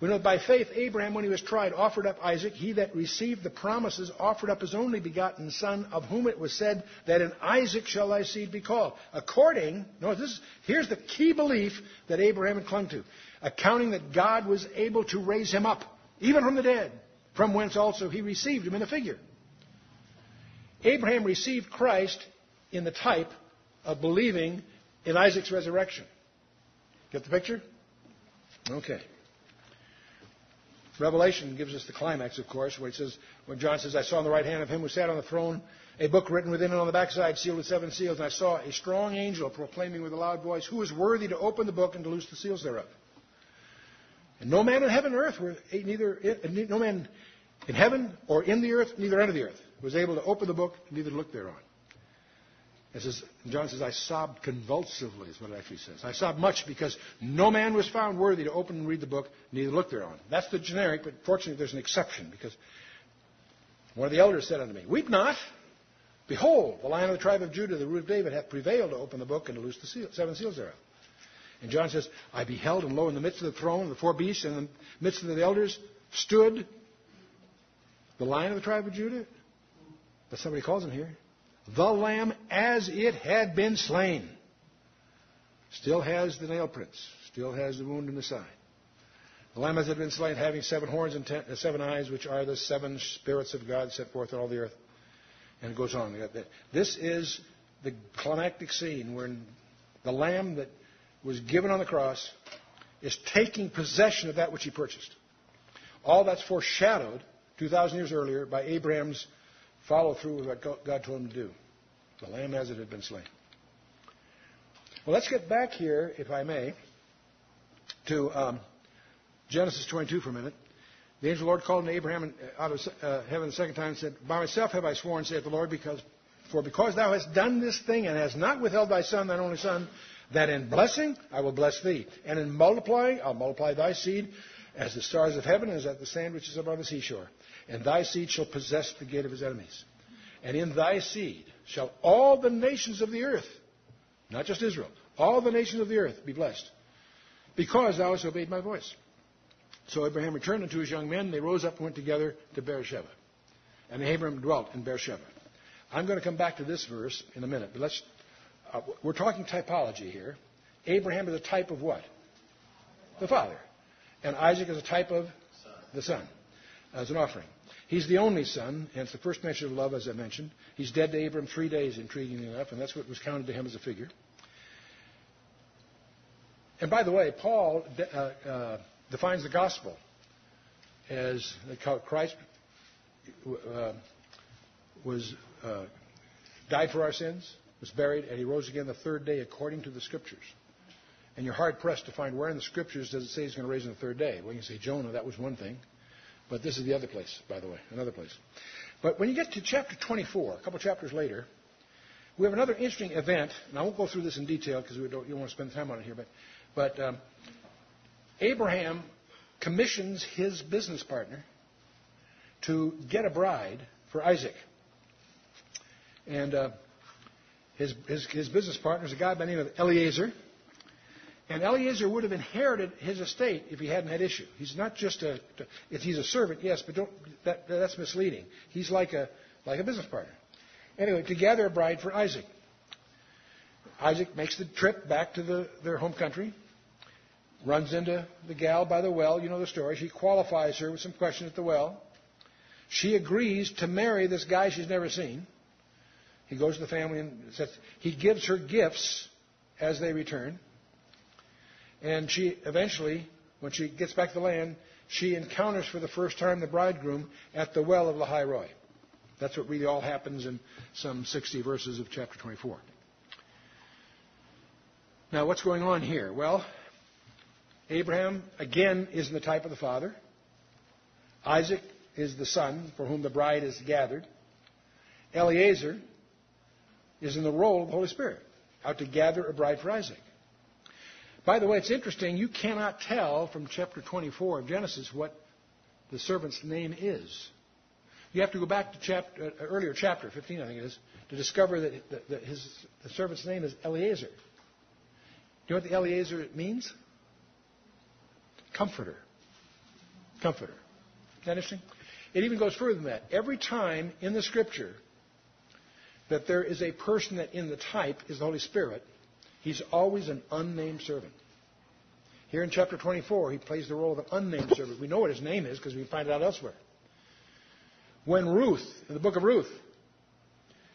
we know by faith Abraham, when he was tried, offered up Isaac. He that received the promises offered up his only begotten son, of whom it was said that in Isaac shall thy seed be called. According, no, this is, here's the key belief that Abraham had clung to. Accounting that God was able to raise him up, even from the dead, from whence also he received him in a figure. Abraham received Christ in the type of believing in Isaac's resurrection. Get the picture? Okay. Revelation gives us the climax, of course, where it says, when John says, I saw on the right hand of him who sat on the throne a book written within and on the backside, sealed with seven seals, and I saw a strong angel proclaiming with a loud voice, Who is worthy to open the book and to loose the seals thereof? And no man in heaven or earth, were eh, neither eh, no man in heaven or in the earth, neither under the earth, was able to open the book, and neither look thereon. It says, John says, I sobbed convulsively, is what it actually says. I sobbed much because no man was found worthy to open and read the book, neither look thereon. That's the generic, but fortunately there's an exception because one of the elders said unto me, Weep not. Behold, the lion of the tribe of Judah, the root of David, hath prevailed to open the book and to loose the seal, seven seals thereof. And John says, I beheld, and lo, in the midst of the throne, the four beasts, and in the midst of the elders, stood the lion of the tribe of Judah. But somebody calls him here the lamb as it had been slain. Still has the nail prints, still has the wound in the side. The lamb as it had been slain, having seven horns and ten, uh, seven eyes, which are the seven spirits of God set forth on all the earth. And it goes on. This is the climactic scene where the lamb that was given on the cross is taking possession of that which he purchased. All that's foreshadowed 2,000 years earlier by Abraham's follow through with what God told him to do. The lamb as it had been slain. Well, let's get back here, if I may, to um, Genesis 22 for a minute. The angel of the Lord called unto Abraham out of uh, heaven the second time and said, By myself have I sworn, saith the Lord, because for because thou hast done this thing and hast not withheld thy son, thine only son, that in blessing I will bless thee, and in multiplying I'll multiply thy seed as the stars of heaven, and as at the sand which is above the seashore. And thy seed shall possess the gate of his enemies. And in thy seed shall all the nations of the earth, not just Israel, all the nations of the earth be blessed, because thou hast obeyed my voice. So Abraham returned unto his young men. They rose up and went together to Beersheba. And Abraham dwelt in Beersheba. I'm going to come back to this verse in a minute, but let's. Uh, we're talking typology here. Abraham is a type of what? The father. And Isaac is a type of the son as an offering. He's the only son, and it's the first mention of love, as I mentioned. He's dead to Abram three days, intriguingly enough, and that's what was counted to him as a figure. And by the way, Paul uh, uh, defines the gospel as Christ uh, was uh, died for our sins, was buried, and he rose again the third day according to the scriptures. And you're hard pressed to find where in the scriptures does it say he's going to raise on the third day. Well, you can say Jonah, that was one thing. But this is the other place, by the way, another place. But when you get to chapter 24, a couple chapters later, we have another interesting event, and I won't go through this in detail because we don't, you don't want to spend time on it here, but, but um, Abraham commissions his business partner to get a bride for Isaac. And uh, his, his, his business partner is a guy by the name of Eliezer. And Eliezer would have inherited his estate if he hadn't had issue. He's not just a, if he's a servant, yes, but don't, that, that's misleading. He's like a, like a business partner. Anyway, to gather a bride for Isaac. Isaac makes the trip back to the, their home country, runs into the gal by the well. You know the story. She qualifies her with some questions at the well. She agrees to marry this guy she's never seen. He goes to the family and says, he gives her gifts as they return. And she eventually, when she gets back to the land, she encounters for the first time the bridegroom at the well of Lahai Roi. That's what really all happens in some 60 verses of chapter 24. Now, what's going on here? Well, Abraham, again, is in the type of the father. Isaac is the son for whom the bride is gathered. Eliezer is in the role of the Holy Spirit, out to gather a bride for Isaac. By the way, it's interesting, you cannot tell from chapter 24 of Genesis what the servant's name is. You have to go back to chapter, uh, earlier chapter, 15 I think it is, to discover that, that, that his, the servant's name is Eliezer. Do you know what the Eliezer means? Comforter. Comforter. Isn't that interesting? It even goes further than that. Every time in the Scripture that there is a person that in the type is the Holy Spirit, he's always an unnamed servant. Here in chapter 24, he plays the role of an unnamed servant. We know what his name is because we find it out elsewhere. When Ruth, in the book of Ruth,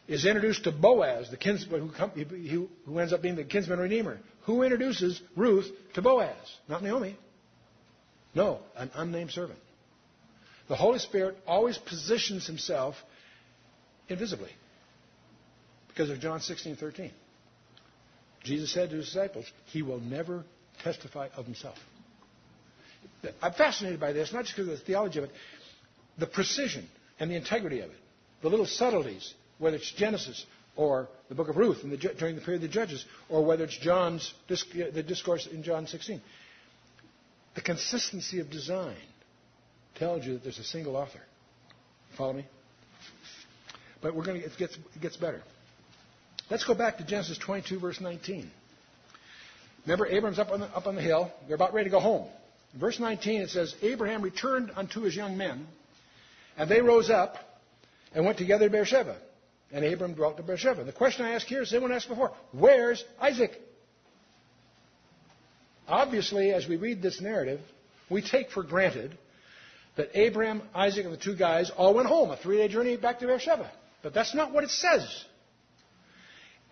is introduced to Boaz, the kinsman who, who ends up being the kinsman redeemer, who introduces Ruth to Boaz? Not Naomi. No, an unnamed servant. The Holy Spirit always positions himself invisibly because of John 16, 13. Jesus said to his disciples, He will never testify of himself. I'm fascinated by this, not just because of the theology of it, the precision and the integrity of it, the little subtleties, whether it's Genesis or the book of Ruth the, during the period of the Judges, or whether it's John's the discourse in John 16. The consistency of design tells you that there's a single author. Follow me? But we're going to, it gets, it gets better. Let's go back to Genesis 22, verse 19. Remember, Abram's up on, the, up on the hill. They're about ready to go home. In verse 19, it says, Abraham returned unto his young men, and they rose up and went together to Beersheba. And Abram dwelt to Beersheba. The question I ask here is the one asked before. Where's Isaac? Obviously, as we read this narrative, we take for granted that Abraham, Isaac, and the two guys all went home, a three day journey back to Beersheba. But that's not what it says.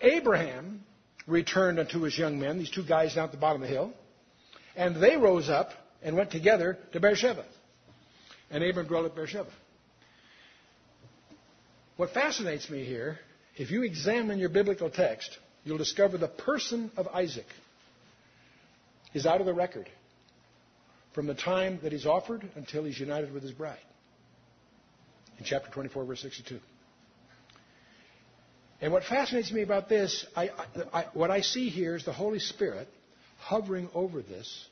Abraham returned unto his young men, these two guys down at the bottom of the hill, and they rose up and went together to Beersheba. And Abraham dwelt at Beersheba. What fascinates me here, if you examine your biblical text, you'll discover the person of Isaac is out of the record from the time that he's offered until he's united with his bride. In chapter 24, verse 62. And what fascinates me about this, I, I, what I see here is the Holy Spirit hovering over this,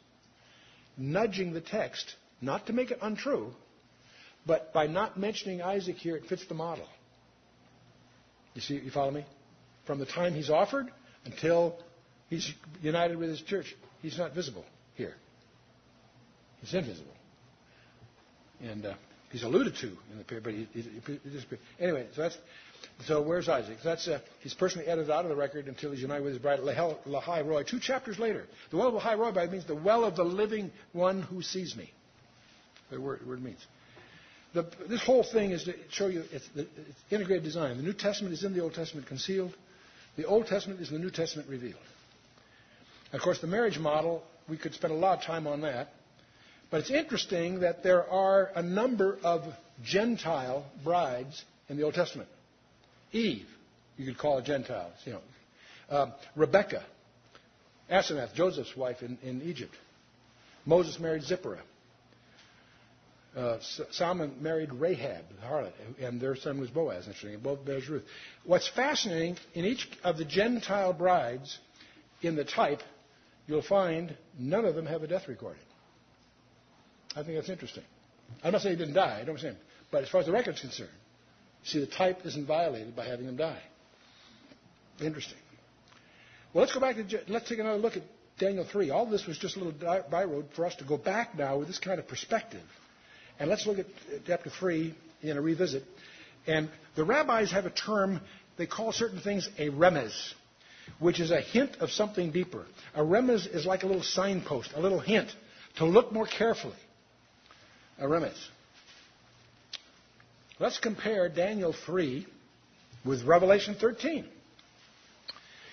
nudging the text, not to make it untrue, but by not mentioning Isaac here, it fits the model. You see, you follow me? From the time he's offered until he's united with his church, he's not visible here. He's invisible. And uh, he's alluded to in the period, but he, he, he, anyway. So that's so. Where's Isaac? That's uh, he's personally edited out of the record until he's united with his bride Lahai Roi. Two chapters later, the well of Lahai Roi means the well of the living one who sees me. The word, word means. The, this whole thing is to show you it's, it's integrated design. The New Testament is in the Old Testament concealed. The Old Testament is in the New Testament revealed. Of course, the marriage model, we could spend a lot of time on that. But it's interesting that there are a number of Gentile brides in the Old Testament. Eve, you could call a Gentile, you know. Uh, Rebecca, Asenath, Joseph's wife in, in Egypt. Moses married Zipporah. Uh, Salmon married Rahab, the harlot, and their son was Boaz, interesting, and both bears Ruth. What's fascinating, in each of the Gentile brides in the type, you'll find none of them have a death recorded. I think that's interesting. I'm not saying he didn't die, I don't understand. But as far as the record's concerned, see, the type isn't violated by having them die. Interesting. Well, let's go back to, let's take another look at Daniel 3. All this was just a little byroad for us to go back now with this kind of perspective. And let's look at uh, chapter 3 in a revisit. And the rabbis have a term, they call certain things a remez, which is a hint of something deeper. A remez is like a little signpost, a little hint to look more carefully a remez. Let's compare Daniel 3 with Revelation 13.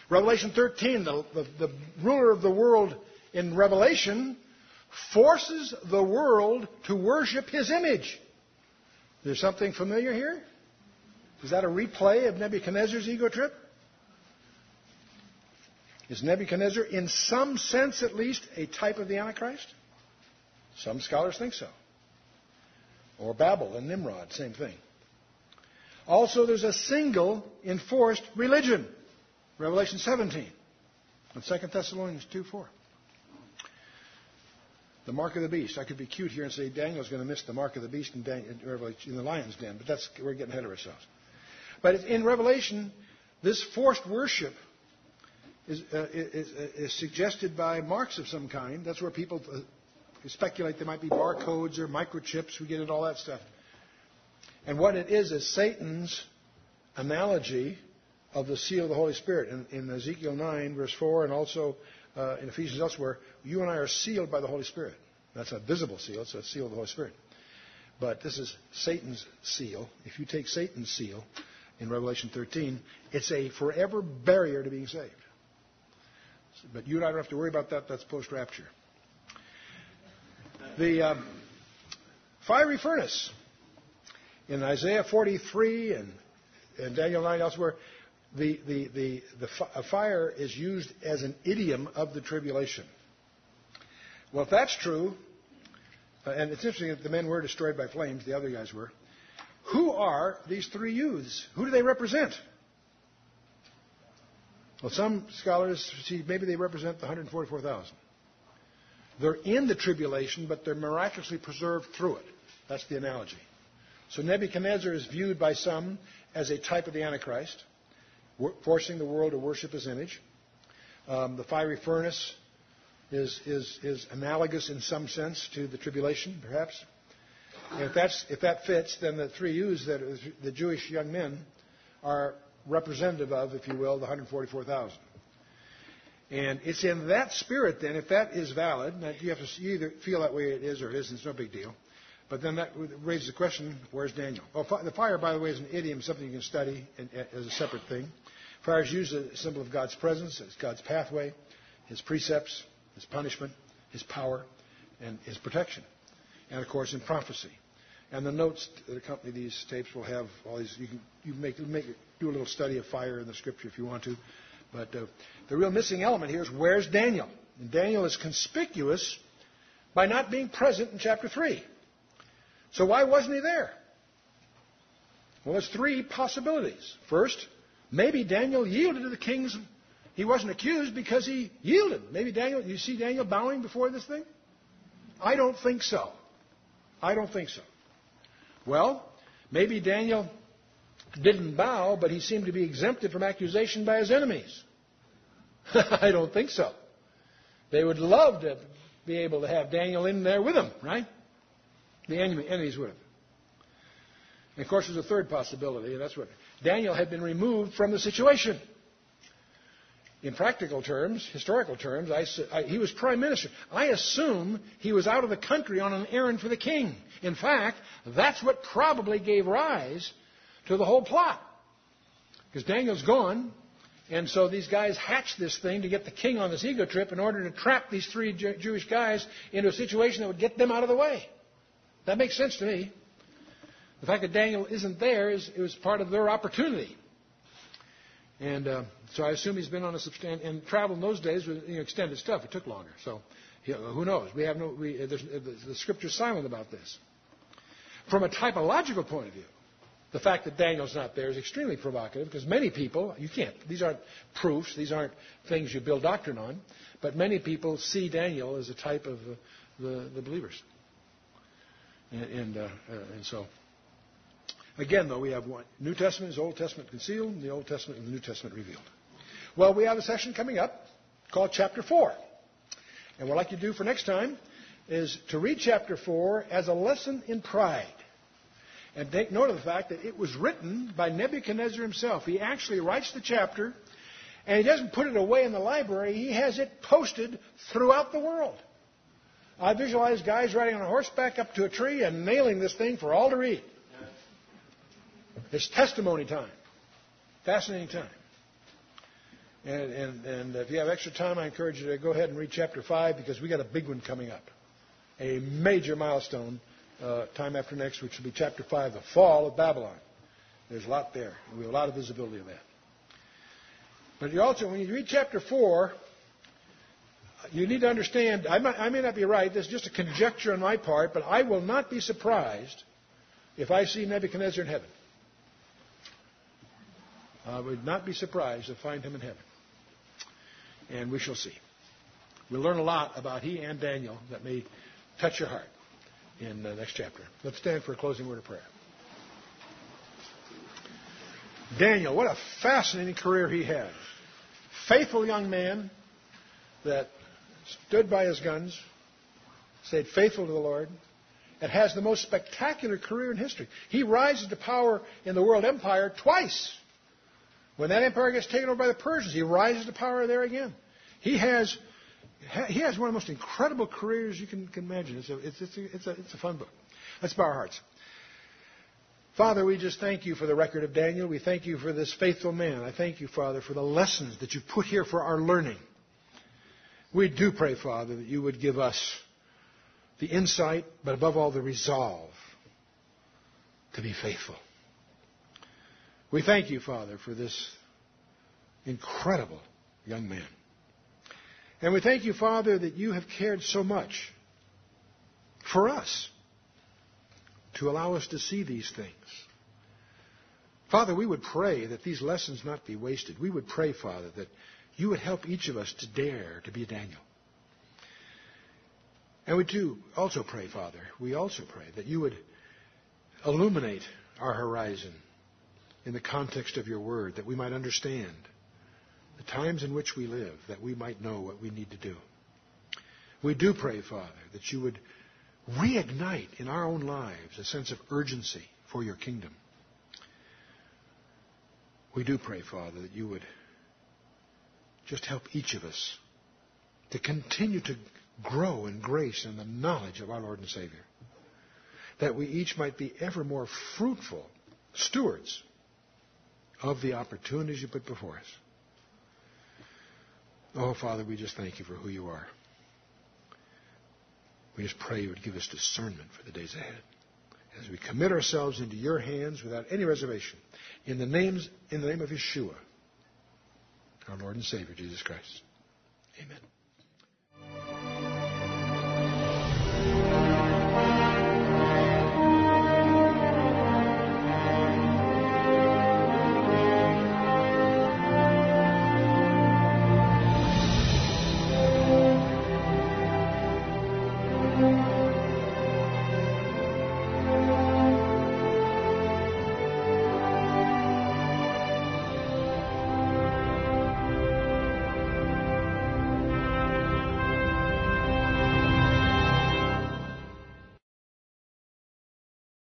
Revelation 13, the, the, the, ruler of the world in Revelation, forces the world to worship his image. There's something familiar here? Is that a replay of Nebuchadnezzar's ego trip? Is Nebuchadnezzar, in some sense at least, a type of the Antichrist? Some scholars think so. Or Babel and Nimrod, same thing. Also, there's a single enforced religion. Revelation 17 and 2 Thessalonians 2 4. The mark of the beast. I could be cute here and say Daniel's going to miss the mark of the beast in, Daniel, in the lion's den, but that's we're getting ahead of ourselves. But in Revelation, this forced worship is, uh, is, is, suggested by marks of some kind. That's where people uh, speculate there might be barcodes or microchips. We get into all that stuff. And what it is is Satan's analogy of the seal of the Holy Spirit. In, in Ezekiel 9, verse 4, and also uh, in Ephesians elsewhere, you and I are sealed by the Holy Spirit. That's a visible seal, it's a seal of the Holy Spirit. But this is Satan's seal. If you take Satan's seal in Revelation 13, it's a forever barrier to being saved. But you and I don't have to worry about that. That's post rapture. The um, fiery furnace in Isaiah 43 and, and Daniel 9 elsewhere, the, the, the, the fire is used as an idiom of the tribulation. Well, if that's true, uh, and it's interesting that the men were destroyed by flames, the other guys were, who are these three youths? Who do they represent? Well, some scholars see maybe they represent the 144,000. They're in the tribulation, but they're miraculously preserved through it. That's the analogy. So Nebuchadnezzar is viewed by some as a type of the Antichrist, forcing the world to worship his image. Um, the fiery furnace is, is, is analogous in some sense to the tribulation, perhaps. And if, that's, if that fits, then the three youths that the Jewish young men are representative of, if you will, the 144,000. And it's in that spirit, then, if that is valid, you have to either feel that way it is or it isn't, it's no big deal. But then that raises the question, where's Daniel? Well, the fire, by the way, is an idiom, something you can study as a separate thing. Fire is used as a symbol of God's presence, as God's pathway, His precepts, His punishment, His power, and His protection. And, of course, in prophecy. And the notes that accompany these tapes will have all these. You can you make, make do a little study of fire in the Scripture if you want to. But uh, the real missing element here is where's Daniel? And Daniel is conspicuous by not being present in chapter 3. So why wasn't he there? Well, there's three possibilities. First, maybe Daniel yielded to the king's. He wasn't accused because he yielded. Maybe Daniel. You see Daniel bowing before this thing? I don't think so. I don't think so. Well, maybe Daniel didn't bow, but he seemed to be exempted from accusation by his enemies. I don't think so. They would love to be able to have Daniel in there with them, right? The enemies would have. And of course, there's a third possibility, and that's what Daniel had been removed from the situation. In practical terms, historical terms, I, I, he was prime minister. I assume he was out of the country on an errand for the king. In fact, that's what probably gave rise to the whole plot. Because Daniel's gone, and so these guys hatched this thing to get the king on this ego trip in order to trap these three Jewish guys into a situation that would get them out of the way. That makes sense to me. The fact that Daniel isn't there is it was part of their opportunity. And uh, so I assume he's been on a substantial and travel in those days was you know, extended stuff. It took longer. So who knows? We have no. We, uh, the, the scripture's silent about this. From a typological point of view, the fact that Daniel's not there is extremely provocative because many people, you can't, these aren't proofs, these aren't things you build doctrine on, but many people see Daniel as a type of uh, the, the believers. And, and, uh, and, so, again, though, we have one. New Testament is Old Testament concealed, and the Old Testament and the New Testament revealed. Well, we have a session coming up called Chapter 4. And what I'd like you to do for next time is to read Chapter 4 as a lesson in pride. And take note of the fact that it was written by Nebuchadnezzar himself. He actually writes the chapter, and he doesn't put it away in the library. He has it posted throughout the world. I visualize guys riding on a horseback up to a tree and nailing this thing for all to read. It's testimony time. Fascinating time. And, and, and if you have extra time, I encourage you to go ahead and read chapter 5 because we got a big one coming up. A major milestone uh, time after next, which will be chapter 5, the fall of Babylon. There's a lot there. And we have a lot of visibility of that. But you also, when you read chapter 4, you need to understand, I, might, I may not be right, this is just a conjecture on my part, but I will not be surprised if I see Nebuchadnezzar in heaven. I would not be surprised to find him in heaven. And we shall see. We'll learn a lot about he and Daniel that may touch your heart in the next chapter. Let's stand for a closing word of prayer. Daniel, what a fascinating career he had. Faithful young man that stood by his guns, stayed faithful to the Lord, and has the most spectacular career in history. He rises to power in the world empire twice. When that empire gets taken over by the Persians, he rises to power there again. He has, he has one of the most incredible careers you can, can imagine. It's a, it's, it's, a, it's, a, it's a fun book. Let's bow our hearts. Father, we just thank you for the record of Daniel. We thank you for this faithful man. I thank you, Father, for the lessons that you've put here for our learning. We do pray, Father, that you would give us the insight, but above all, the resolve to be faithful. We thank you, Father, for this incredible young man. And we thank you, Father, that you have cared so much for us to allow us to see these things. Father, we would pray that these lessons not be wasted. We would pray, Father, that you would help each of us to dare to be a Daniel. And we do also pray, Father, we also pray that you would illuminate our horizon in the context of your word, that we might understand the times in which we live, that we might know what we need to do. We do pray, Father, that you would reignite in our own lives a sense of urgency for your kingdom. We do pray, Father, that you would just help each of us to continue to grow in grace and the knowledge of our Lord and Savior. That we each might be ever more fruitful stewards of the opportunities you put before us. Oh, Father, we just thank you for who you are. We just pray you would give us discernment for the days ahead as we commit ourselves into your hands without any reservation. In the, names, in the name of Yeshua, our Lord and Savior, Jesus Christ. Amen.